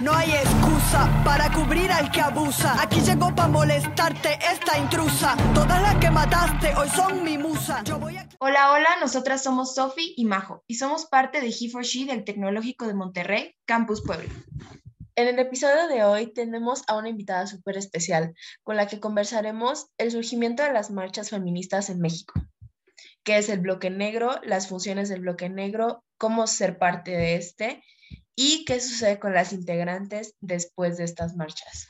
No hay excusa para cubrir al que abusa. Aquí llegó para molestarte esta intrusa. Todas las que mataste hoy son mi musa. Hola, hola, nosotras somos Sofi y Majo y somos parte de He4She del Tecnológico de Monterrey, Campus Puebla. En el episodio de hoy tenemos a una invitada súper especial con la que conversaremos el surgimiento de las marchas feministas en México, qué es el bloque negro, las funciones del bloque negro, cómo ser parte de este y qué sucede con las integrantes después de estas marchas.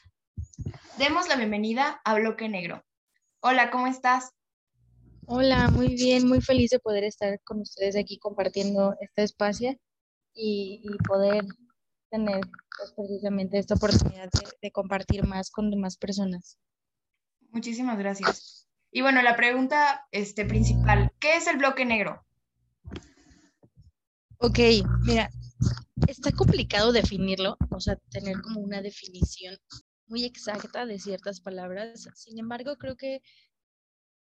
Demos la bienvenida a Bloque Negro. Hola, ¿cómo estás? Hola, muy bien, muy feliz de poder estar con ustedes aquí compartiendo este espacio y, poder tener pues, precisamente esta oportunidad de, compartir más con demás personas. Muchísimas gracias. Y bueno, la pregunta este, principal, ¿qué es el bloque negro? Ok, mira, está complicado definirlo, o sea, tener como una definición muy exacta de ciertas palabras. Sin embargo, creo que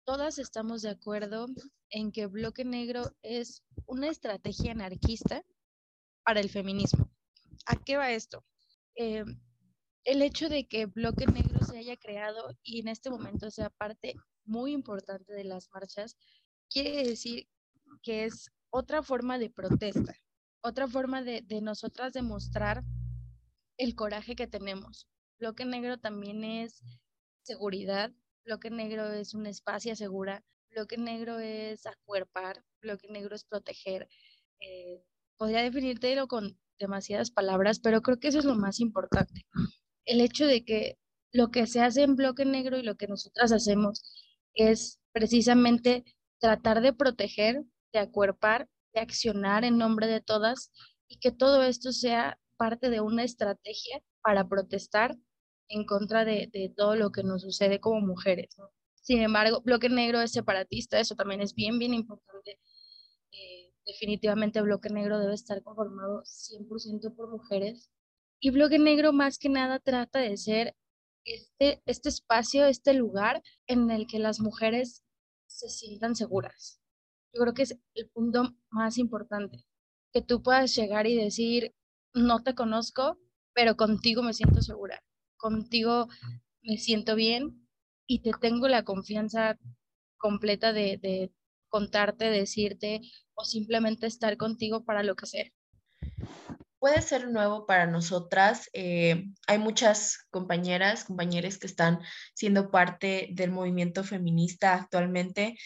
todas estamos de acuerdo en que Bloque Negro es una estrategia anarquista para el feminismo. ¿A qué va esto? Eh, el hecho de que Bloque Negro se haya creado y en este momento sea parte muy importante de las marchas, quiere decir que es otra forma de protesta, otra forma de, nosotras demostrar el coraje que tenemos. Bloque negro también es seguridad, bloque negro es un espacio segura, bloque negro es acuerpar, bloque negro es proteger. Eh, podría definírtelo con demasiadas palabras, pero creo que eso es lo más importante. El hecho de que lo que se hace en bloque negro y lo que nosotras hacemos es precisamente tratar de proteger, de acuerpar accionar en nombre de todas y que todo esto sea parte de una estrategia para protestar en contra de, todo lo que nos sucede como mujeres. Sin embargo, Bloque Negro es separatista, eso también es bien, bien importante. Eh, definitivamente Bloque Negro debe estar conformado 100% por mujeres. Y Bloque Negro más que nada trata de ser este, este espacio, este lugar en el que las mujeres se sientan seguras, yo creo que es el punto más importante, que tú puedas llegar y decir, no te conozco, pero contigo me siento segura, contigo me siento bien y te tengo la confianza completa de, contarte, decirte o simplemente estar contigo para lo que sea. Puede ser nuevo para nosotras. Eh, hay muchas compañeras, compañeros que están siendo parte del movimiento feminista actualmente,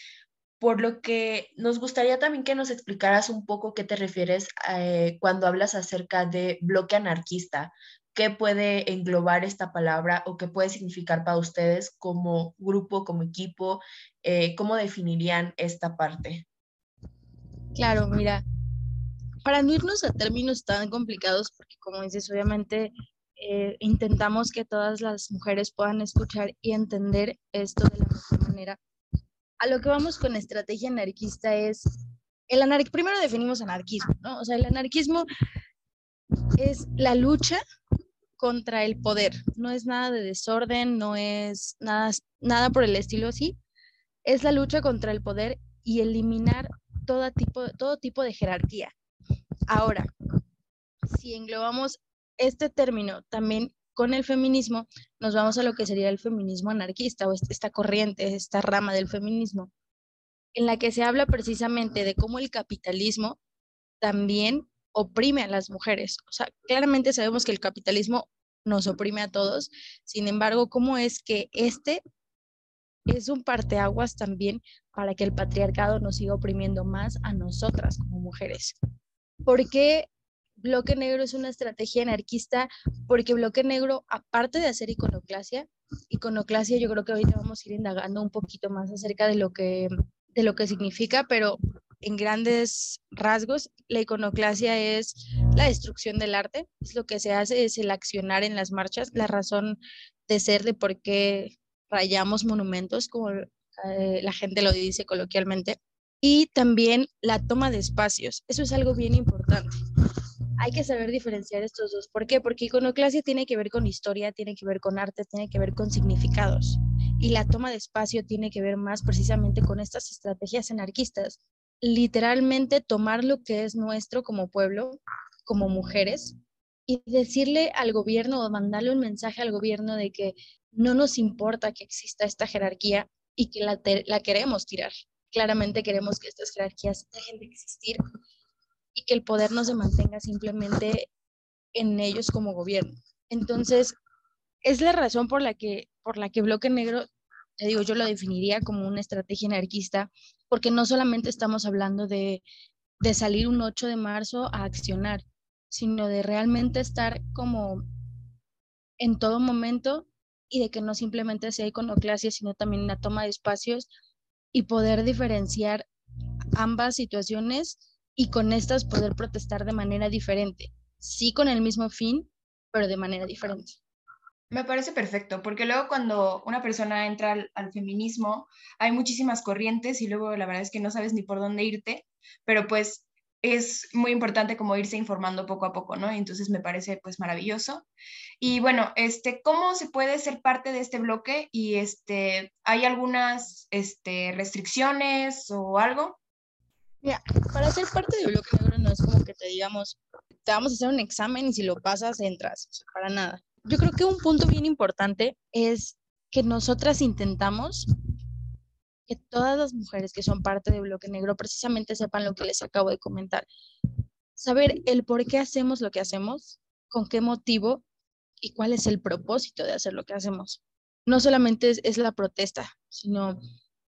por lo que nos gustaría también que nos explicaras un poco qué te refieres eh, cuando hablas acerca de bloque anarquista, qué puede englobar esta palabra o qué puede significar para ustedes como grupo, como equipo, eh, cómo definirían esta parte. Claro, mira, para no irnos a términos tan complicados, porque como dices, obviamente eh, intentamos que todas las mujeres puedan escuchar y entender esto de la mejor manera a lo que vamos con estrategia anarquista es, el anar primero definimos anarquismo, ¿no? O sea, el anarquismo es la lucha contra el poder, no es nada de desorden, no es nada, por el estilo así, es la lucha contra el poder y eliminar todo tipo de jerarquía. Ahora, si englobamos este término también con el feminismo nos vamos a lo que sería el feminismo anarquista o esta corriente, esta rama del feminismo, en la que se habla precisamente de cómo el capitalismo también oprime a las mujeres. O sea, claramente sabemos que el capitalismo nos oprime a todos, sin embargo, cómo es que este es un parteaguas también para que el patriarcado nos siga oprimiendo más a nosotras como mujeres. ¿Por qué Bloque Negro es una estrategia anarquista porque Bloque Negro, aparte de hacer iconoclasia, iconoclasia yo creo que ahorita vamos a ir indagando un poquito más acerca de lo que, de lo que significa, pero en grandes rasgos, la iconoclasia es la destrucción del arte, es lo que se hace, es el accionar en las marchas, la razón de ser de por qué rayamos monumentos, como eh, la gente lo dice coloquialmente, y también la toma de espacios. Eso es algo bien importante hay que saber diferenciar estos dos. ¿Por qué? Porque iconoclasia tiene que ver con historia, tiene que ver con arte, tiene que ver con significados. Y la toma de espacio tiene que ver más precisamente con estas estrategias anarquistas. Literalmente tomar lo que es nuestro como pueblo, como mujeres, y decirle al gobierno o mandarle un mensaje al gobierno de que no nos importa que exista esta jerarquía y que la, la queremos tirar. Claramente queremos que estas jerarquías dejen de existir y que el poder no se mantenga simplemente en ellos como gobierno. Entonces, es la razón por la que, por la que Bloque Negro, te digo, yo lo definiría como una estrategia anarquista, porque no solamente estamos hablando de, de salir un 8 de marzo a accionar, sino de realmente estar como en todo momento y de que no simplemente sea iconoclasia, sino también una toma de espacios y poder diferenciar ambas situaciones y con estas poder protestar de manera diferente, sí con el mismo fin, pero de manera diferente. Me parece perfecto, porque luego cuando una persona entra al, feminismo, hay muchísimas corrientes y luego la verdad es que no sabes ni por dónde irte, pero pues es muy importante como irse informando poco a poco, ¿no? Entonces me parece pues maravilloso. Y bueno, este, ¿cómo se puede ser parte de este bloque? Y este, ¿hay algunas este, restricciones o algo? Mira, para ser parte del bloque negro no es como que te digamos, te vamos a hacer un examen y si lo pasas entras, para nada. Yo creo que un punto bien importante es que nosotras intentamos que todas las mujeres que son parte de Bloque Negro precisamente sepan lo que les acabo de comentar. Saber el por qué hacemos lo que hacemos, con qué motivo y cuál es el propósito de hacer lo que hacemos. No solamente es, la protesta, sino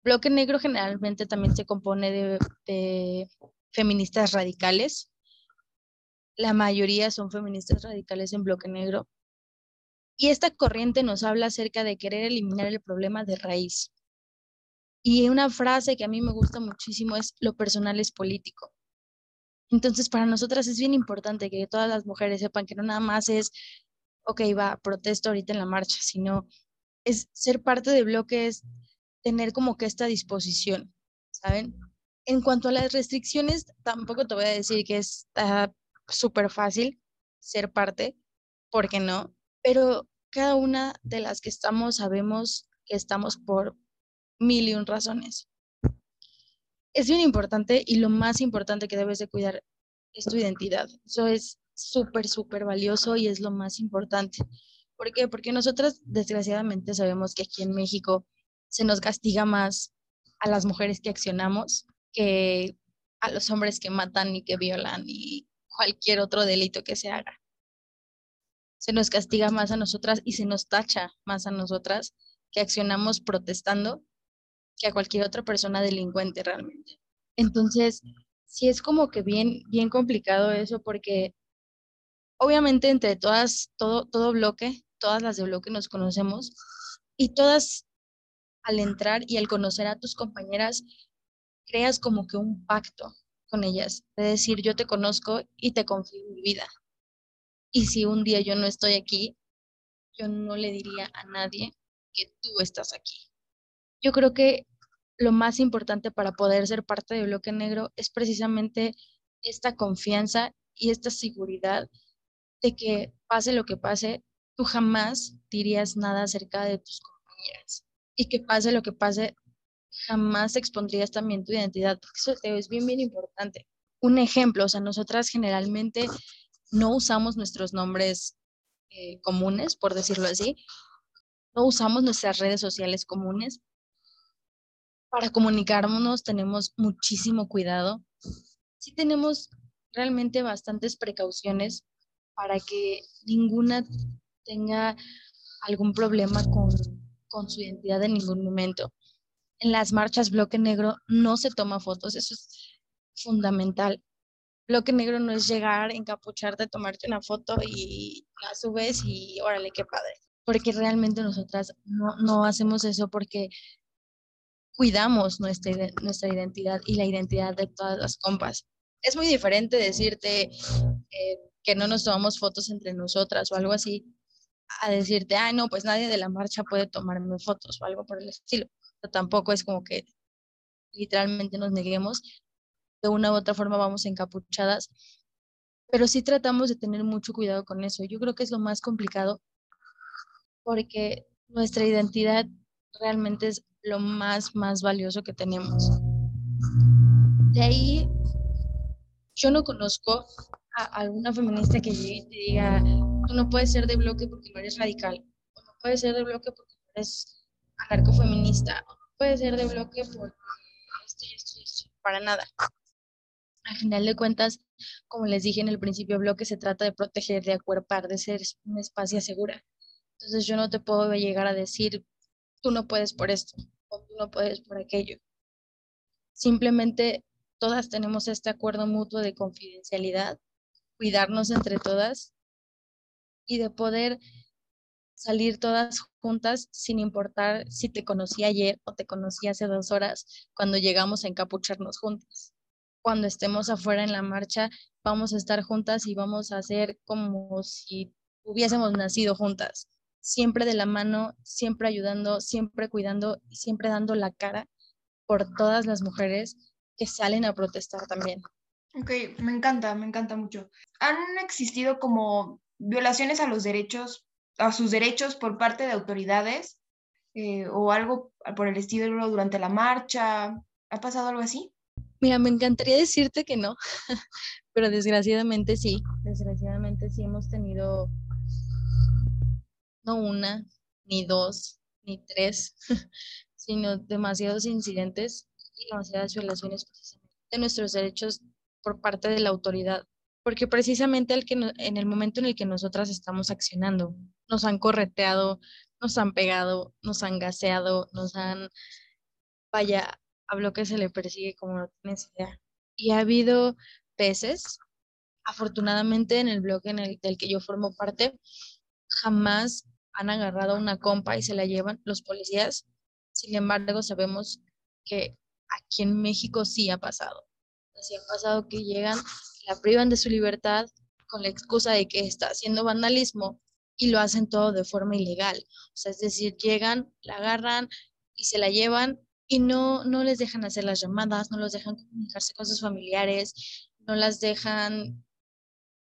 Bloque Negro generalmente también se compone de, feministas radicales. La mayoría son feministas radicales en Bloque Negro. Y esta corriente nos habla acerca de querer eliminar el problema de raíz. Y una frase que a mí me gusta muchísimo es, lo personal es político. Entonces, para nosotras es bien importante que todas las mujeres sepan que no nada más es, ok, va, protesto ahorita en la marcha, sino es ser parte de bloques, tener como que esta disposición, ¿saben? En cuanto a las restricciones, tampoco te voy a decir que está súper fácil ser parte, porque no, pero cada una de las que estamos sabemos que estamos por mil y un razones. Es bien importante y lo más importante que debes de cuidar es tu identidad. Eso es súper, súper valioso y es lo más importante. ¿Por qué? Porque nosotras desgraciadamente sabemos que aquí en México se nos castiga más a las mujeres que accionamos que a los hombres que matan y que violan y cualquier otro delito que se haga. Se nos castiga más a nosotras y se nos tacha más a nosotras que accionamos protestando que a cualquier otra persona delincuente realmente. Entonces, sí es como que bien, bien complicado eso porque obviamente entre todas, todo, todo bloque, todas las de bloque nos conocemos y todas al entrar y al conocer a tus compañeras, creas como que un pacto con ellas, de decir yo te conozco y te confío en mi vida. Y si un día yo no estoy aquí, yo no le diría a nadie que tú estás aquí yo creo que lo más importante para poder ser parte de Bloque Negro es precisamente esta confianza y esta seguridad de que pase lo que pase, tú jamás dirías nada acerca de tus compañeras. Y que pase lo que pase, jamás expondrías también tu identidad, porque eso es bien, bien importante. Un ejemplo, o sea, nosotras generalmente no usamos nuestros nombres eh, comunes, por decirlo así, no usamos nuestras redes sociales comunes para comunicarnos tenemos muchísimo cuidado. Sí tenemos realmente bastantes precauciones para que ninguna tenga algún problema con, con su identidad en ningún momento. En las marchas Bloque Negro no se toma fotos, eso es fundamental. Bloque Negro no es llegar, encapucharte, tomarte una foto y la subes y órale, qué padre. Porque realmente nosotras no, no hacemos eso porque cuidamos nuestra, nuestra identidad y la identidad de todas las compas. Es muy diferente decirte eh, que no nos tomamos fotos entre nosotras o algo así, a decirte, ah, no, pues nadie de la marcha puede tomarme fotos o algo por el estilo. Pero tampoco es como que literalmente nos neguemos, de una u otra forma vamos encapuchadas, pero sí tratamos de tener mucho cuidado con eso. Yo creo que es lo más complicado porque nuestra identidad realmente es lo más, más valioso que tenemos. De ahí, yo no conozco a alguna feminista que llegue y te diga, tú no puedes ser de bloque porque no eres radical, o no puedes ser de bloque porque no eres anarcofeminista, o no puedes ser de bloque porque esto y esto y esto, para nada. Al final de cuentas, como les dije en el principio, bloque se trata de proteger, de acuerpar, de ser un espacio segura. Entonces yo no te puedo llegar a decir, tú no puedes por esto, o tú no puedes por aquello. Simplemente todas tenemos este acuerdo mutuo de confidencialidad, cuidarnos entre todas y de poder salir todas juntas sin importar si te conocí ayer o te conocí hace dos horas cuando llegamos a encapucharnos juntas. Cuando estemos afuera en la marcha, vamos a estar juntas y vamos a hacer como si hubiésemos nacido juntas, siempre de la mano, siempre ayudando, siempre cuidando y siempre dando la cara por todas las mujeres que salen a protestar también. Ok, me encanta, me encanta mucho. ¿Han existido como violaciones a los derechos, a sus derechos por parte de autoridades eh, o algo por el estilo durante la marcha? ¿Ha pasado algo así? Mira, me encantaría decirte que no, pero desgraciadamente sí, desgraciadamente sí hemos tenido no una, ni dos, ni tres, sino demasiados incidentes y demasiadas violaciones de nuestros derechos por parte de la autoridad, porque precisamente el que en el momento en el que nosotras estamos accionando, nos han correteado, nos han pegado, nos han gaseado, nos han, vaya, a bloque se le persigue como no tienes idea. Y ha habido veces, afortunadamente en el bloque en el, del que yo formo parte, jamás han agarrado a una compa y se la llevan los policías. Sin embargo, sabemos que aquí en México sí ha pasado. Así ha pasado que llegan, la privan de su libertad con la excusa de que está haciendo vandalismo y lo hacen todo de forma ilegal. O sea, es decir, llegan, la agarran y se la llevan y no, no les dejan hacer las llamadas, no los dejan comunicarse con sus familiares, no las dejan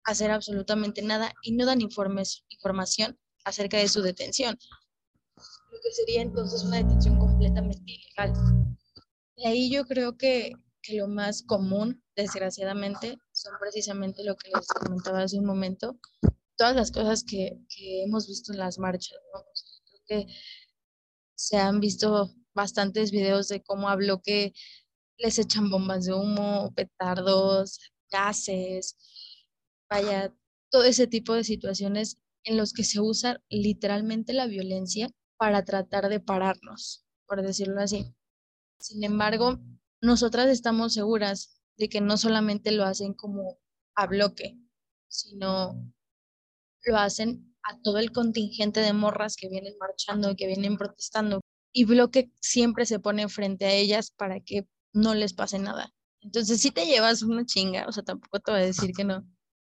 hacer absolutamente nada y no dan informes, información acerca de su detención, lo que sería entonces una detención completamente ilegal. Y ahí yo creo que, que lo más común, desgraciadamente, son precisamente lo que les comentaba hace un momento, todas las cosas que, que hemos visto en las marchas. Creo que se han visto bastantes videos de cómo habló que les echan bombas de humo, petardos, gases, vaya, todo ese tipo de situaciones en los que se usa literalmente la violencia para tratar de pararnos, por decirlo así. Sin embargo, nosotras estamos seguras de que no solamente lo hacen como a bloque, sino lo hacen a todo el contingente de morras que vienen marchando, que vienen protestando, y bloque siempre se pone frente a ellas para que no les pase nada. Entonces, si te llevas una chinga, o sea, tampoco te voy a decir que no,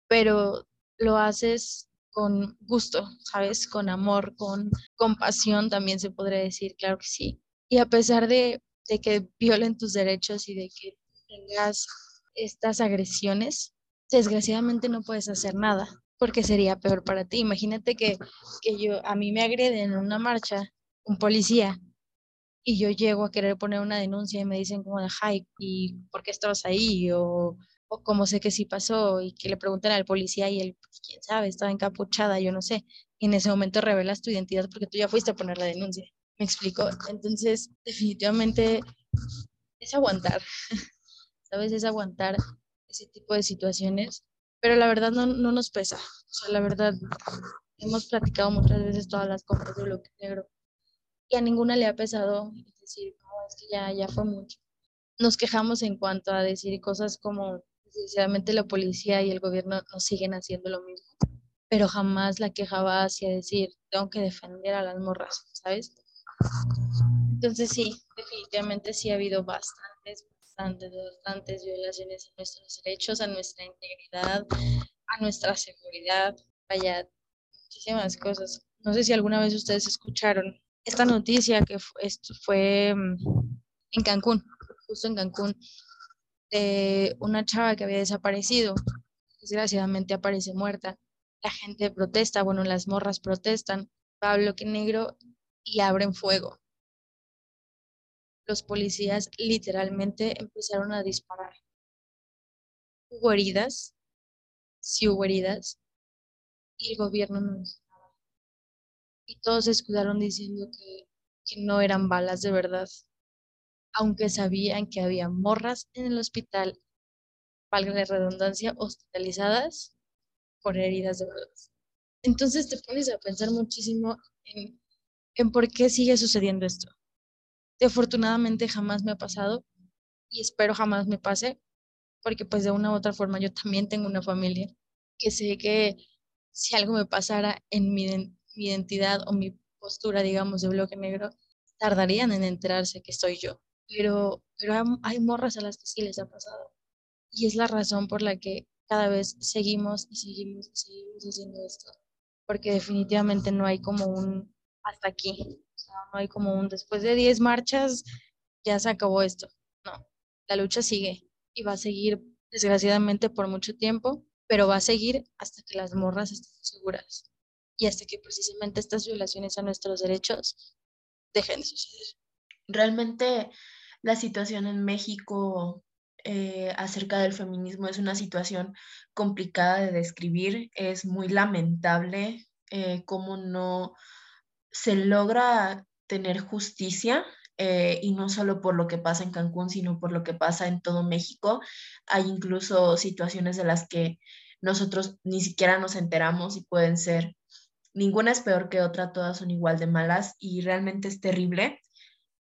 pero lo haces con gusto, ¿sabes? Con amor, con compasión, también se podría decir, claro que sí. Y a pesar de, de que violen tus derechos y de que tengas estas agresiones, desgraciadamente no puedes hacer nada, porque sería peor para ti. Imagínate que, que yo, a mí me agreden en una marcha un policía y yo llego a querer poner una denuncia y me dicen como de, hype ¿y por qué estabas ahí? O o como sé que sí pasó y que le preguntan al policía y él, pues, quién sabe, estaba encapuchada, yo no sé. Y en ese momento revelas tu identidad porque tú ya fuiste a poner la denuncia. ¿Me explico? Entonces, definitivamente es aguantar, ¿sabes? Es aguantar ese tipo de situaciones, pero la verdad no, no nos pesa. O sea, la verdad, hemos platicado muchas veces todas las compras de bloque negro y a ninguna le ha pesado decir, no, es que ya, ya fue mucho. Nos quejamos en cuanto a decir cosas como Sinceramente la policía y el gobierno no siguen haciendo lo mismo, pero jamás la quejaba hacia decir, tengo que defender a las morras, ¿sabes? Entonces sí, definitivamente sí ha habido bastantes, bastantes, bastantes violaciones a nuestros derechos, a nuestra integridad, a nuestra seguridad, vaya, muchísimas cosas. No sé si alguna vez ustedes escucharon esta noticia que esto fue mm, en Cancún, justo en Cancún, una chava que había desaparecido. Desgraciadamente aparece muerta. La gente protesta, bueno, las morras protestan, Pablo bloque negro y abren fuego. Los policías literalmente empezaron a disparar. Hubo heridas, sí hubo heridas y el gobierno no nada. Y todos se escudaron diciendo que, que no eran balas de verdad, aunque sabían que había morras en el hospital, valga la redundancia, hospitalizadas por heridas de verdad. Entonces te pones a pensar muchísimo en, en por qué sigue sucediendo esto. Afortunadamente jamás me ha pasado y espero jamás me pase, porque pues de una u otra forma yo también tengo una familia que sé que si algo me pasara en mi, mi identidad o mi postura, digamos, de bloque negro, tardarían en enterarse que soy yo. Pero, pero hay morras a las que sí les ha pasado. Y es la razón por la que cada vez seguimos y seguimos y seguimos haciendo esto. Porque definitivamente no hay como un hasta aquí. Sea, no hay como un después de 10 marchas ya se acabó esto. No, la lucha sigue y va a seguir desgraciadamente por mucho tiempo, pero va a seguir hasta que las morras estén seguras y hasta que precisamente estas violaciones a nuestros derechos dejen de suceder. Realmente la situación en México eh, acerca del feminismo es una situación complicada de describir, es muy lamentable eh, cómo no se logra tener justicia eh, y no solo por lo que pasa en Cancún, sino por lo que pasa en todo México. Hay incluso situaciones de las que nosotros ni siquiera nos enteramos y pueden ser, ninguna es peor que otra, todas son igual de malas y realmente es terrible.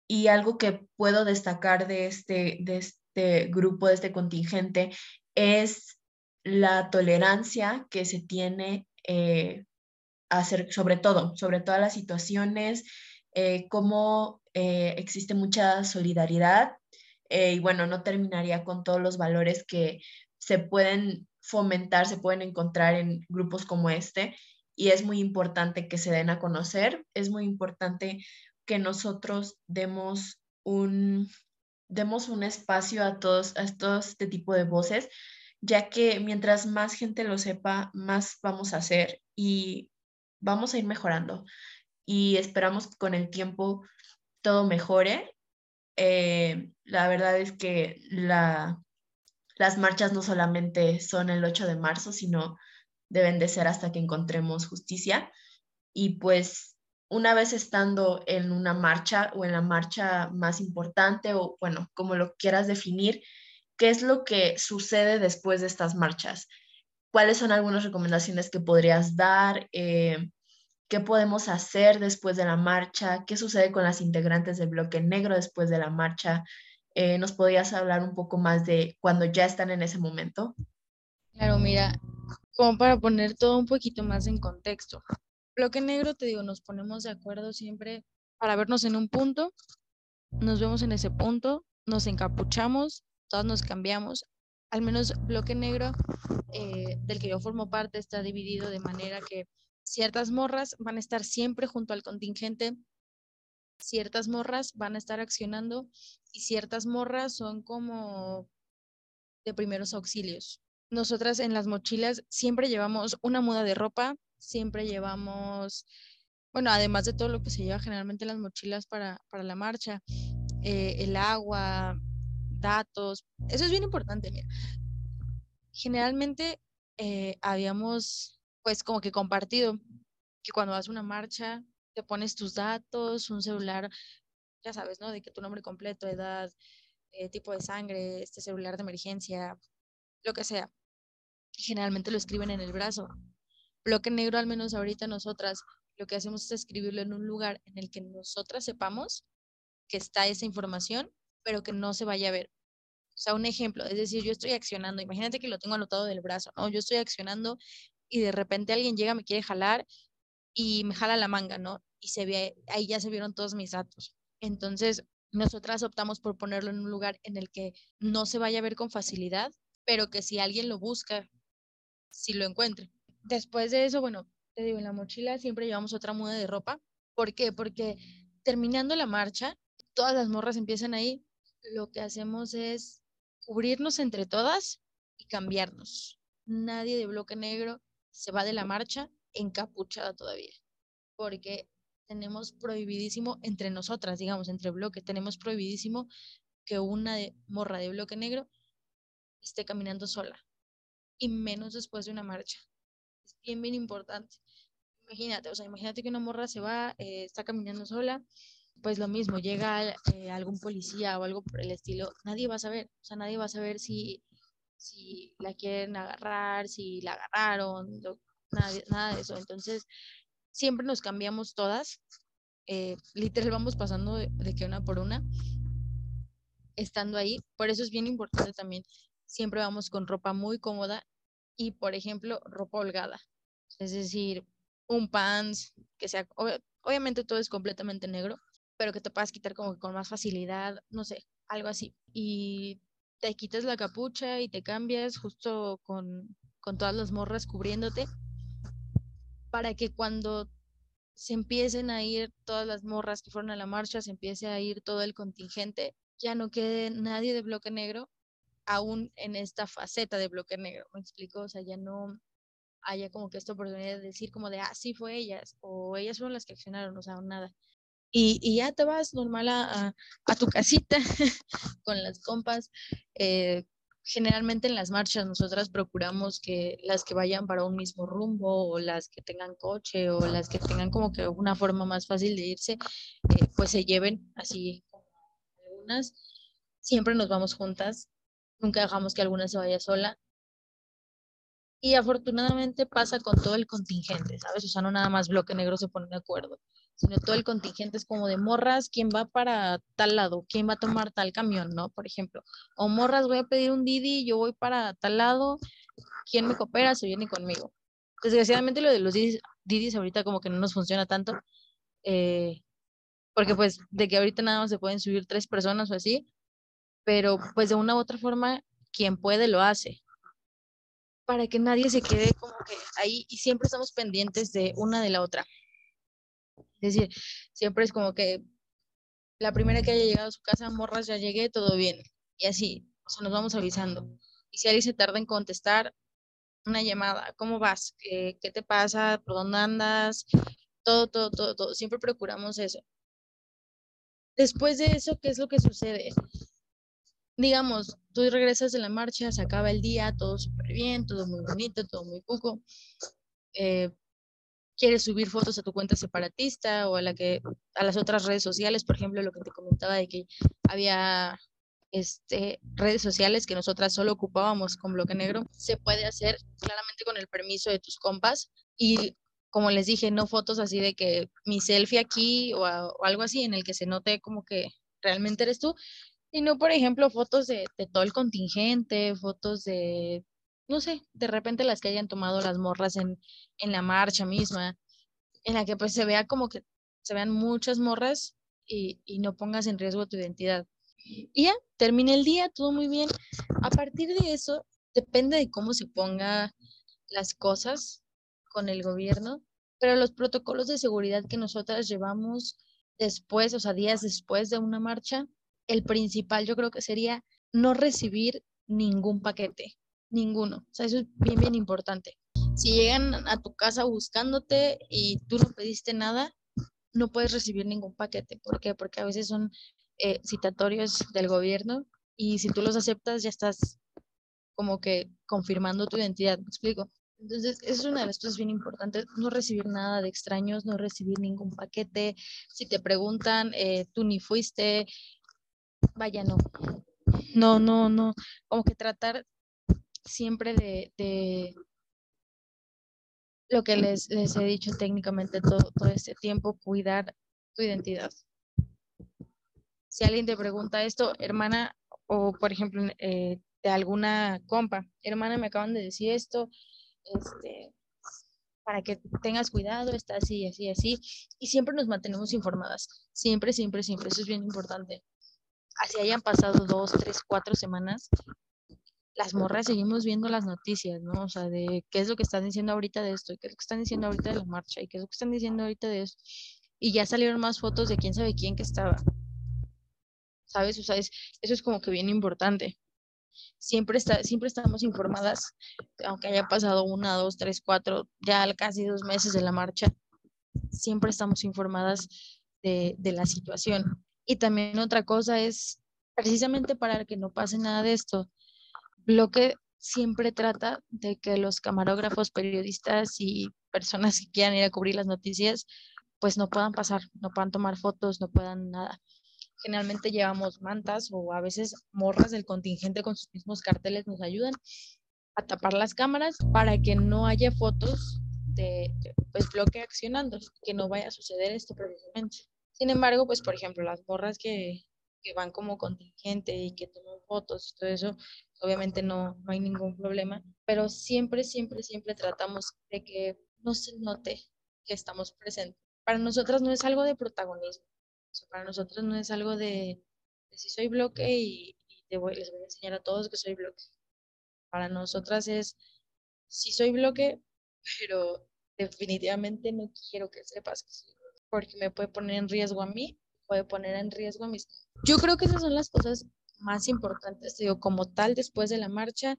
Y algo que puedo destacar de este, de este grupo, de este contingente, es la tolerancia que se tiene eh, hacer, sobre todo, sobre todas las situaciones, eh, cómo eh, existe mucha solidaridad eh, y bueno, no terminaría con todos los valores que se pueden fomentar, se pueden encontrar en grupos como este y es muy importante que se den a conocer, es muy importante que nosotros demos un, demos un espacio a todos, a todos este tipo de voces, ya que mientras más gente lo sepa, más vamos a hacer y vamos a ir mejorando y esperamos que con el tiempo todo mejore. Eh, la verdad es que la, las marchas no solamente son el 8 de marzo, sino deben de ser hasta que encontremos justicia. Y pues una vez estando en una marcha o en la marcha más importante o bueno, como lo quieras definir, ¿qué es lo que sucede después de estas marchas? ¿Cuáles son algunas recomendaciones que podrías dar? Eh, qué podemos hacer después de la marcha, qué sucede con las integrantes del bloque negro después de la marcha. Eh, ¿Nos podrías hablar un poco más de cuando ya están en ese momento? Claro, mira, como para poner todo un poquito más en contexto. Bloque negro, te digo, nos ponemos de acuerdo siempre para vernos en un punto, nos vemos en ese punto, nos encapuchamos, todos nos cambiamos. Al menos bloque negro, eh, del que yo formo parte, está dividido de manera que ciertas morras van a estar siempre junto al contingente, ciertas morras van a estar accionando y ciertas morras son como de primeros auxilios. Nosotras en las mochilas siempre llevamos una muda de ropa, siempre llevamos, bueno, además de todo lo que se lleva generalmente en las mochilas para, la marcha, eh, el agua, datos, eso es bien importante. Mira. Generalmente eh, habíamos pues como que compartido, que cuando vas una marcha te pones tus datos, un celular, ya sabes, ¿no? De que tu nombre completo, edad, eh, tipo de sangre, este celular de emergencia, lo que sea. generalmente lo escriben en el brazo. Bloque negro, al menos ahorita nosotras, lo que hacemos es escribirlo en un lugar en el que nosotras sepamos que está esa información, pero que no se vaya a ver. O sea, un ejemplo, es decir, yo estoy accionando, imagínate que lo tengo anotado del brazo, ¿no? Yo estoy accionando y de repente alguien llega, me quiere jalar y me jala la manga, ¿no? Y se ve, ahí ya se vieron todos mis datos. Entonces, nosotras optamos por ponerlo en un lugar en el que no se vaya a ver con facilidad, pero que si alguien lo busca, si lo encuentre. Después de eso, bueno, te digo, en la mochila siempre llevamos otra muda de ropa. ¿Por qué? Porque terminando la marcha, todas las morras empiezan ahí. Lo que hacemos es cubrirnos entre todas y cambiarnos. Nadie de bloque negro se va de la marcha encapuchada todavía, porque tenemos prohibidísimo entre nosotras, digamos, entre bloques, tenemos prohibidísimo que una morra de bloque negro esté caminando sola. y menos después de una marcha. Es bien, bien importante. Imagínate, o sea, imagínate que una morra se va, eh, está caminando sola, pues lo mismo, llega eh, algún policía o algo por el estilo, nadie va a saber, o sea, nadie va a saber si, si la quieren agarrar, si la agarraron, nada, nada de eso. Entonces, siempre nos cambiamos todas, eh, literal vamos pasando de, de, que una por una, estando ahí. Por eso es bien importante también, siempre vamos con ropa muy cómoda y, por ejemplo, ropa holgada. Es decir, un pants que sea, obviamente todo es completamente negro, pero que te puedas quitar como con más facilidad, no sé, algo así. Y te quitas la capucha y te cambias justo con, con todas las morras cubriéndote para que cuando se empiecen a ir todas las morras que fueron a la marcha, se empiece a ir todo el contingente, ya no quede nadie de bloque negro aún en esta faceta de bloque negro, ¿me explico? O sea, ya no haya como que esta oportunidad de decir como de, ah, sí fue ellas, o ellas fueron las que accionaron, o sea, nada. Y, ya te vas normal a, tu casita con las compas. Eh, generalmente en las marchas nosotras procuramos que las que vayan para un mismo rumbo o las que tengan coche o las que tengan como que una forma más fácil de irse, eh, pues se lleven así algunas. Siempre nos vamos juntas, nunca dejamos que alguna se vaya sola. Y afortunadamente pasa con todo el contingente, ¿sabes? O sea, no nada más bloque negro se pone de acuerdo, sino todo el contingente es como de morras, ¿quién va para tal lado? ¿Quién va a tomar tal camión, no? Por ejemplo, o morras, voy a pedir un Didi, yo voy para tal lado, ¿quién me coopera? Se viene conmigo. Desgraciadamente lo de los Didis, ahorita como que no nos funciona tanto, eh, porque pues de que ahorita nada más se pueden subir tres personas o así, pero pues de una u otra forma, quien puede lo hace para que nadie se quede como que ahí y siempre estamos pendientes de una de la otra. Es decir, siempre es como que la primera que haya llegado a su casa, morras, ya llegué, todo bien. Y así, o sea, nos vamos avisando. Y si alguien se tarda en contestar, una llamada, ¿cómo vas? ¿Qué, qué te pasa? ¿Por dónde andas? Todo, todo, todo, todo. Siempre procuramos eso. Después de eso, ¿qué es lo que sucede? Digamos, tú regresas de la marcha, se acaba el día, todo súper bien, todo muy bonito, todo muy poco. Eh, quieres subir fotos a tu cuenta separatista o a la que a las otras redes sociales, por ejemplo, lo que te comentaba de que había este, redes sociales que nosotras solo ocupábamos con bloque negro, se puede hacer claramente con el permiso de tus compas y como les dije, no fotos así de que mi selfie aquí o, o algo así en el que se note como que realmente eres tú, sino, por ejemplo, fotos de, todo el contingente, fotos de, no sé, de repente las que hayan tomado las morras en, en la marcha misma, en la que pues se vea como que se vean muchas morras y, y no pongas en riesgo tu identidad. Y ya, termina el día, todo muy bien. A partir de eso, depende de cómo se ponga las cosas con el gobierno, pero los protocolos de seguridad que nosotras llevamos después, o sea, días después de una marcha, el principal yo creo que sería no recibir ningún paquete, ninguno. O sea, eso es bien, bien importante. Si llegan a tu casa buscándote y tú no pediste nada, no puedes recibir ningún paquete. ¿Por qué? Porque a veces son eh, citatorios del gobierno y si tú los aceptas ya estás como que confirmando tu identidad, ¿me explico? Entonces, es una de las cosas bien importantes, no recibir nada de extraños, no recibir ningún paquete. Si te preguntan, eh, tú ni fuiste, vaya, no. No, no, no. Como que tratar siempre de, lo que les, les, he dicho técnicamente todo, todo este tiempo, cuidar tu identidad. Si alguien te pregunta esto, hermana, o por ejemplo, eh, de alguna compa, hermana, me acaban de decir esto, este, para que tengas cuidado, está así, así, así, y siempre nos mantenemos informadas, siempre, siempre, siempre, eso es bien importante así hayan pasado dos, tres, cuatro semanas, las morras seguimos viendo las noticias, ¿no? O sea, de qué es lo que están diciendo ahorita de esto, y qué es lo que están diciendo ahorita de la marcha, y qué es lo que están diciendo ahorita de eso. Y ya salieron más fotos de quién sabe quién que estaba. ¿Sabes? O sea, eso es como que bien importante. Siempre, está, siempre estamos informadas, aunque haya pasado una, dos, tres, cuatro, ya casi dos meses de la marcha, siempre estamos informadas de, de la situación. Y también otra cosa es, precisamente para que no pase nada de esto, bloque siempre trata de que los camarógrafos, periodistas y personas que quieran ir a cubrir las noticias, pues no puedan pasar, no puedan tomar fotos, no puedan nada. Generalmente llevamos mantas o a veces morras del contingente con sus mismos carteles nos ayudan a tapar las cámaras para que no haya fotos de pues bloque accionando, que no vaya a suceder esto precisamente. Sin embargo, pues por ejemplo, las morras que, que van como contingente y que toman fotos y todo eso, obviamente no, no hay ningún problema, pero siempre, siempre, siempre tratamos de que no se note que estamos presentes. Para nosotras no es algo de protagonismo, para nosotros no es algo de, si soy bloque y, te voy, les voy a enseñar a todos que soy bloque. Para nosotras es, si soy bloque, pero definitivamente no quiero que sepas que porque me puede poner en riesgo a mí, puede poner en riesgo a mis... Yo creo que esas son las cosas más importantes, digo, como tal, después de la marcha,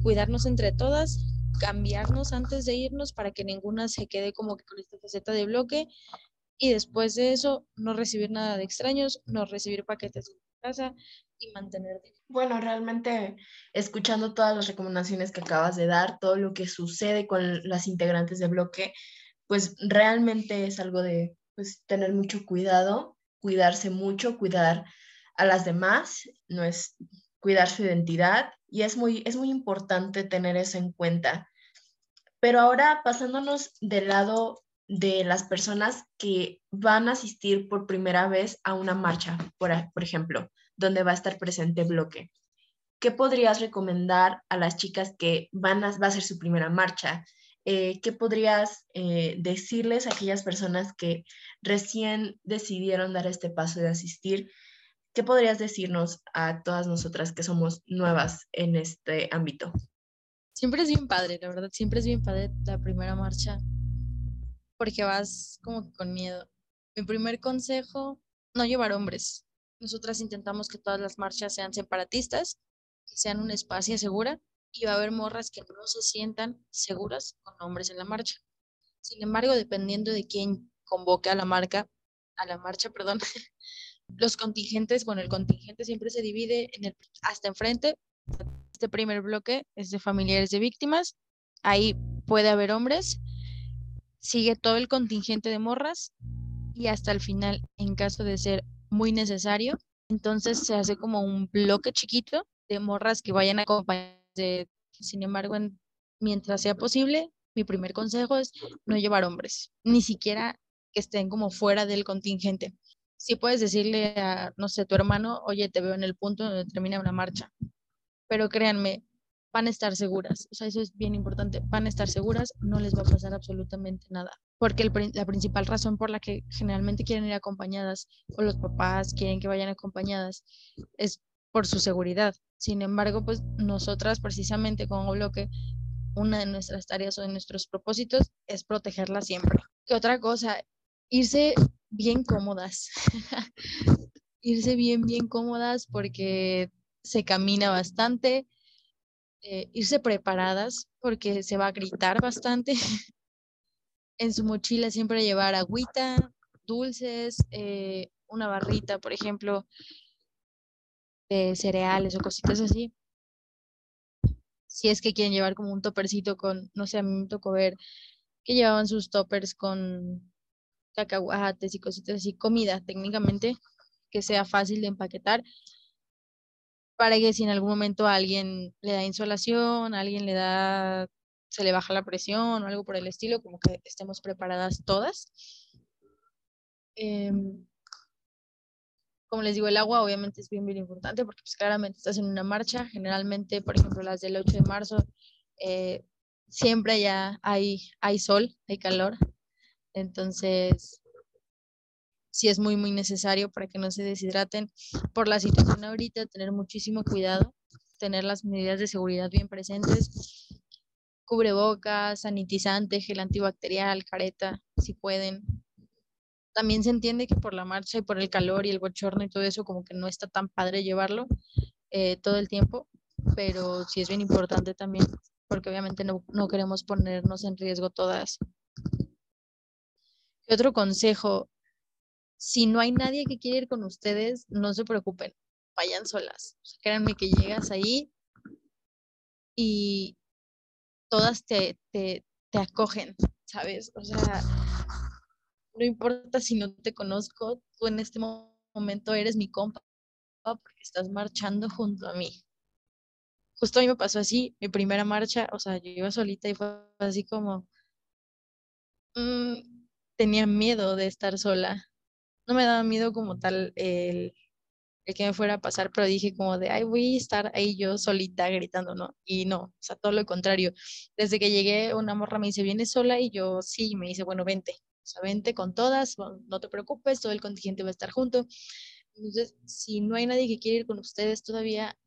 cuidarnos entre todas, cambiarnos antes de irnos para que ninguna se quede como que con esta faceta de bloque y después de eso no recibir nada de extraños, no recibir paquetes en casa y mantener. Bueno, realmente escuchando todas las recomendaciones que acabas de dar, todo lo que sucede con las integrantes de bloque, pues realmente es algo de pues tener mucho cuidado, cuidarse mucho, cuidar a las demás, no es cuidar su identidad y es muy, es muy importante tener eso en cuenta. Pero ahora pasándonos del lado de las personas que van a asistir por primera vez a una marcha, por, por ejemplo, donde va a estar presente bloque. ¿Qué podrías recomendar a las chicas que van a, va a ser su primera marcha? Eh, ¿qué podrías eh, decirles a aquellas personas que recién decidieron dar este paso de asistir? ¿Qué podrías decirnos a todas nosotras que somos nuevas en este ámbito? Siempre es bien padre, la verdad, siempre es bien padre la primera marcha, porque vas como con miedo. Mi primer consejo, no llevar hombres. Nosotras intentamos que todas las marchas sean separatistas, que sean un espacio segura y va a haber morras que no se sientan seguras con hombres en la marcha. Sin embargo, dependiendo de quién convoque a la marca, a la marcha, perdón, los contingentes, bueno, el contingente siempre se divide en el hasta enfrente. Este primer bloque es de familiares de víctimas. Ahí puede haber hombres. Sigue todo el contingente de morras y hasta el final, en caso de ser muy necesario, entonces se hace como un bloque chiquito de morras que vayan a acompañar sin embargo, mientras sea posible, mi primer consejo es no llevar hombres, ni siquiera que estén como fuera del contingente. Si puedes decirle a, no sé, tu hermano, oye, te veo en el punto donde termina una marcha, pero créanme, van a estar seguras. O sea, eso es bien importante. Van a estar seguras, no les va a pasar absolutamente nada. Porque la principal razón por la que generalmente quieren ir acompañadas o los papás quieren que vayan acompañadas es por su seguridad. Sin embargo, pues nosotras precisamente como bloque, una de nuestras tareas o de nuestros propósitos es protegerla siempre. ¿Qué otra cosa? Irse bien cómodas. irse bien, bien cómodas porque se camina bastante. Eh, irse preparadas porque se va a gritar bastante. en su mochila siempre llevar agüita, dulces, eh, una barrita, por ejemplo, cereales o cositas así. Si es que quieren llevar como un topercito con, no sé, a mí me tocó ver que llevaban sus toppers con cacahuates y cositas así, comida técnicamente, que sea fácil de empaquetar, para que si en algún momento alguien le da insolación, alguien le da, se le baja la presión o algo por el estilo, como que estemos preparadas todas. Em, como les digo, el agua obviamente es bien, bien importante porque pues claramente estás en una marcha. Generalmente, por ejemplo, las del 8 de marzo, eh, siempre ya hay, hay sol, hay calor. Entonces, sí es muy, muy necesario para que no se deshidraten. Por la situación ahorita, tener muchísimo cuidado, tener las medidas de seguridad bien presentes. Cubrebocas, sanitizante, gel antibacterial, careta, si pueden, también se entiende que por la marcha y por el calor y el bochorno y todo eso, como que no está tan padre llevarlo eh, todo el tiempo, pero sí es bien importante también, porque obviamente no, no queremos ponernos en riesgo todas. Y otro consejo, si no hay nadie que quiera ir con ustedes, no se preocupen, vayan solas. créanme que llegas ahí y todas te, te, te acogen, ¿sabes? O sea, no importa si no te conozco, tú en este momento eres mi compa porque estás marchando junto a mí. Justo a mí me pasó así, mi primera marcha, o sea, yo iba solita y fue así como, mm, tenía miedo de estar sola. No me daba miedo como tal el, el que me fuera a pasar, pero dije como de, ay, voy a estar ahí yo solita gritando, ¿no? Y no, o sea, todo lo contrario. Desde que llegué, una morra me dice, ¿vienes sola? Y yo, sí, me dice, bueno, vente. Sea, vente con todas, no te preocupes, todo el contingente va a estar junto. Entonces, si no hay nadie que quiera ir con ustedes todavía,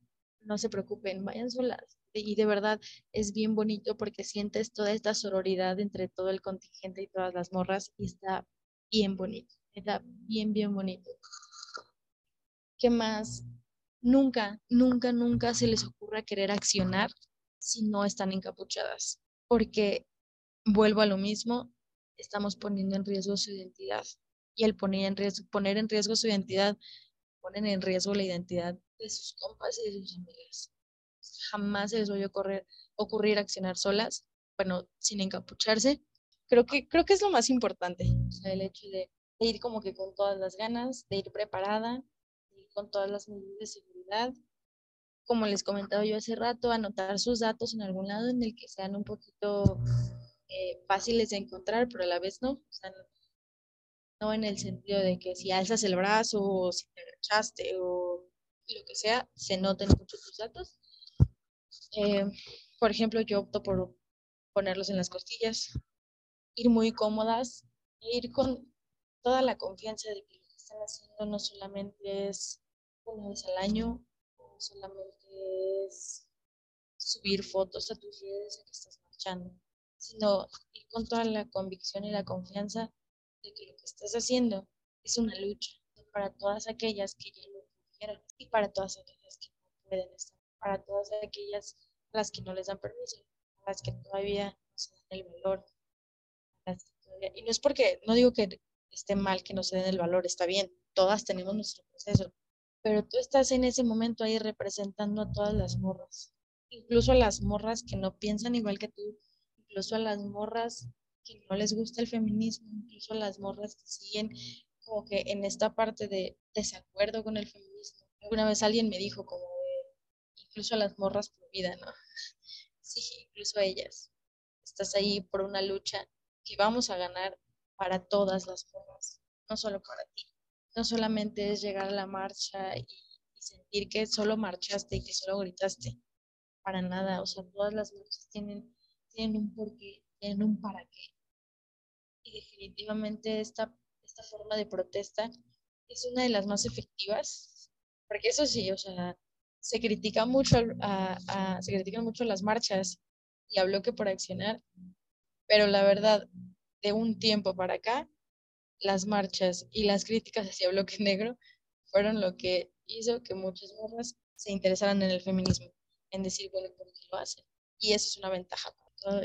no se preocupen, vayan solas. Y de verdad es bien bonito porque sientes toda esta sororidad entre todo el contingente y todas las morras y está bien bonito, está bien, bien bonito. ¿Qué más? Nunca, nunca, nunca se les ocurra querer accionar si no están encapuchadas, porque vuelvo a lo mismo, estamos poniendo en riesgo su identidad y el poner en riesgo, poner en riesgo su identidad, ponen en riesgo la identidad de sus compas y de sus amigas. Jamás se les voy a ocurrir, ocurrir accionar solas, bueno, sin encapucharse. Creo que, creo que es lo más importante, el hecho de, ir como que con todas las ganas, de ir preparada, de ir con todas las medidas de seguridad. Como les comentaba yo hace rato, anotar sus datos en algún lado en el que sean un poquito eh, fáciles de encontrar, pero a la vez no. O sea, no en el sentido de que si alzas el brazo o si te agachaste o lo que sea, se noten mucho tus datos. Eh, por ejemplo, yo opto por ponerlos en las costillas, ir muy cómodas, e ir con toda la confianza de que lo que están haciendo no solamente es una vez al año, no solamente es subir fotos a tus redes de que estás marchando, sino ir con toda la convicción y la confianza de que lo que estás haciendo es una lucha para todas aquellas que ya lo pudieron y para todas aquellas que no pueden estar, para todas aquellas las que no les dan permiso, a las que todavía no se dan el valor. y no es porque, no digo que esté mal que no se den el valor, está bien, todas tenemos nuestro proceso, pero tú estás en ese momento ahí representando a todas las morras, incluso a las morras que no piensan igual que tú, incluso a las morras que no les gusta el feminismo, incluso las morras que siguen como que en esta parte de desacuerdo con el feminismo. Alguna vez alguien me dijo como incluso a las morras por vida, ¿no? Sí, incluso a ellas. Estás ahí por una lucha que vamos a ganar para todas las morras, no solo para ti. No solamente es llegar a la marcha y, y sentir que solo marchaste y que solo gritaste. Para nada, o sea, todas las marchas tienen, tienen un porqué, tienen un para qué. Y definitivamente esta, esta forma de protesta es una de las más efectivas, porque eso sí, o sea, se critica mucho a, se critican mucho las marchas y a bloque por accionar, pero la verdad, de un tiempo para acá, las marchas y las críticas hacia bloque negro fueron lo que hizo que muchas morras se interesaran en el feminismo, en decir, bueno, ¿por qué lo hacen? Y eso es una ventaja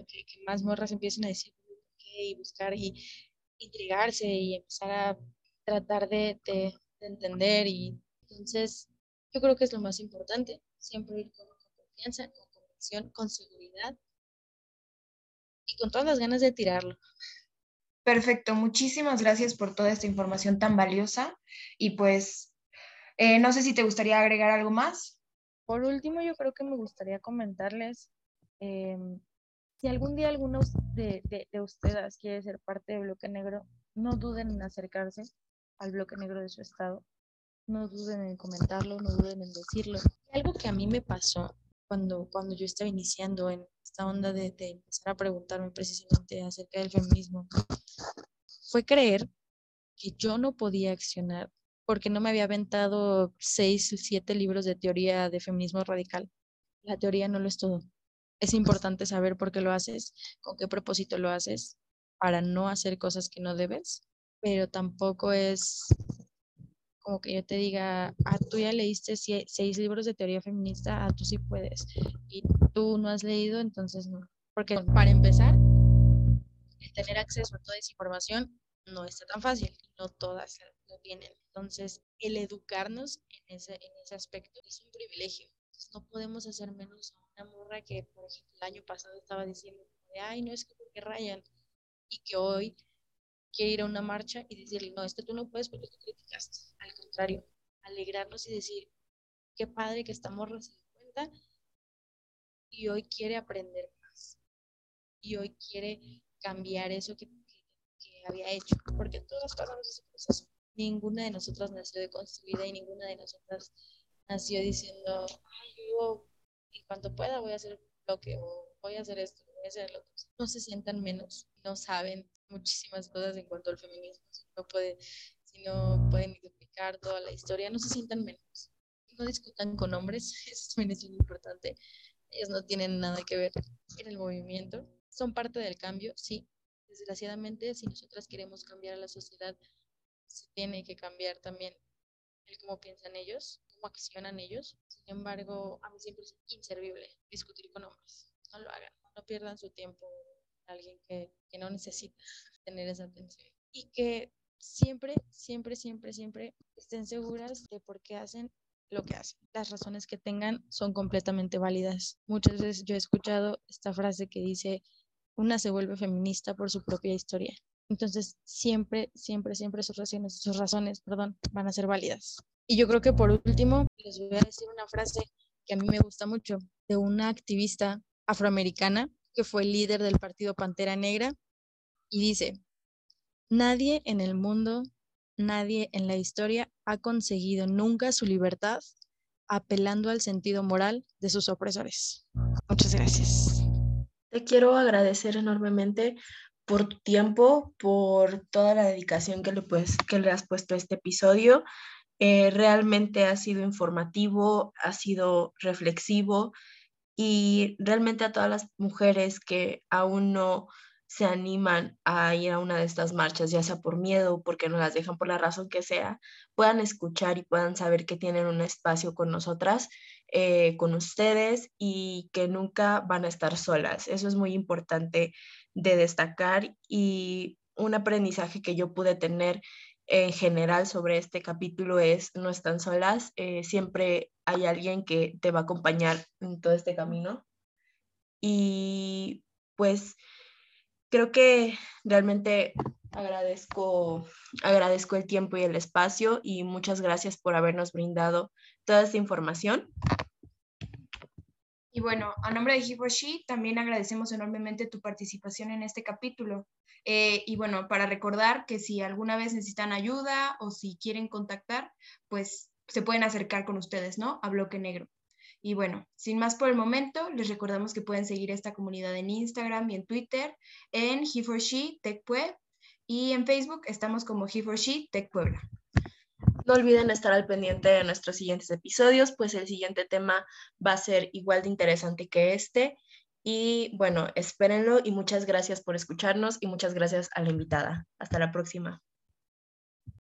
que, más morras empiecen a decir y buscar y intrigarse y empezar a tratar de, de, entender y entonces yo creo que es lo más importante, siempre ir con, confianza, con convicción, con seguridad y con todas las ganas de tirarlo. Perfecto, muchísimas gracias por toda esta información tan valiosa y pues eh, no sé si te gustaría agregar algo más. Por último, yo creo que me gustaría comentarles em, si algún día alguno de, de, ustedes quiere ser parte del bloque negro, no duden en acercarse al bloque negro de su estado. No duden en comentarlo, no duden en decirlo. Algo que a mí me pasó cuando, cuando yo estaba iniciando en esta onda de, de empezar a preguntarme precisamente acerca del feminismo fue creer que yo no podía accionar porque no me había aventado seis o siete libros de teoría de feminismo radical. La teoría no lo es todo es importante saber por qué lo haces, con qué propósito lo haces, para no hacer cosas que no debes, pero tampoco es como que yo te diga, ah, tú ya leíste seis libros de teoría feminista, ah, tú sí puedes, y tú no has leído, entonces no. Porque para empezar, el tener acceso a toda esa información no está tan fácil, no todas lo tienen. Entonces, el educarnos en ese, en ese aspecto es un privilegio. no podemos hacer menos a una morra que, por ejemplo, el año pasado estaba diciendo, ay, no es que porque rayan, y que hoy quiere ir a una marcha y decirle, no, es que tú no puedes porque tú criticaste. Al contrario, alegrarnos y decir, qué padre que esta morra se cuenta y hoy quiere aprender más. Y hoy quiere cambiar eso que, que había hecho, porque todas pasamos ese proceso. Ninguna de nosotras nació deconstruida y ninguna de nosotras nació diciendo, ay, yo en cuanto pueda voy a hacer lo que, voy a hacer esto, voy a hacer lo otro. No se sientan menos, no saben muchísimas cosas en cuanto al feminismo, no, puede, si no pueden explicar toda la historia, no se sientan menos. No discutan con hombres, eso también es muy importante. Ellos no tienen nada que ver en el movimiento. Son parte del cambio, sí. Desgraciadamente, si nosotras queremos cambiar a la sociedad, se tiene que cambiar también el cómo piensan ellos, cómo accionan ellos. Sin embargo, a mí siempre es inservible discutir con hombres. No lo hagan, no pierdan su tiempo en alguien que, que no necesita tener esa atención. Y que siempre, siempre, siempre, siempre estén seguras de por qué hacen lo que hacen. Las razones que tengan son completamente válidas. Muchas veces yo he escuchado esta frase que dice, una se vuelve feminista por su propia historia. Entonces, siempre, siempre, siempre sus razones, sus razones, perdón, van a ser válidas. Y yo creo que por último, les voy a decir una frase que a mí me gusta mucho, de una activista afroamericana que fue líder del partido Pantera Negra, y dice, nadie en el mundo, nadie en la historia ha conseguido nunca su libertad apelando al sentido moral de sus opresores. Muchas gracias. Te quiero agradecer enormemente por tu tiempo, por toda la dedicación que le, pues, que le has puesto a este episodio. Eh, realmente ha sido informativo, ha sido reflexivo y realmente a todas las mujeres que aún no se animan a ir a una de estas marchas, ya sea por miedo porque no las dejan por la razón que sea, puedan escuchar y puedan saber que tienen un espacio con nosotras, eh, con ustedes y que nunca van a estar solas. Eso es muy importante de destacar y un aprendizaje que yo pude tener en general sobre este capítulo es no están solas, eh, siempre hay alguien que te va a acompañar en todo este camino. Y pues creo que realmente agradezco, agradezco el tiempo y el espacio y muchas gracias por habernos brindado toda esta información. Y bueno, a nombre de Hiboshi, también agradecemos enormemente tu participación en este capítulo. Eh, y bueno, para recordar que si alguna vez necesitan ayuda o si quieren contactar, pues se pueden acercar con ustedes, ¿no? A Bloque Negro. Y bueno, sin más por el momento, les recordamos que pueden seguir esta comunidad en Instagram y en Twitter en He4She Tech y en Facebook estamos como He4She Tech Puebla. No olviden estar al pendiente de nuestros siguientes episodios, pues el siguiente tema va a ser igual de interesante que este. Y bueno, espérenlo y muchas gracias por escucharnos y muchas gracias a la invitada. Hasta la próxima.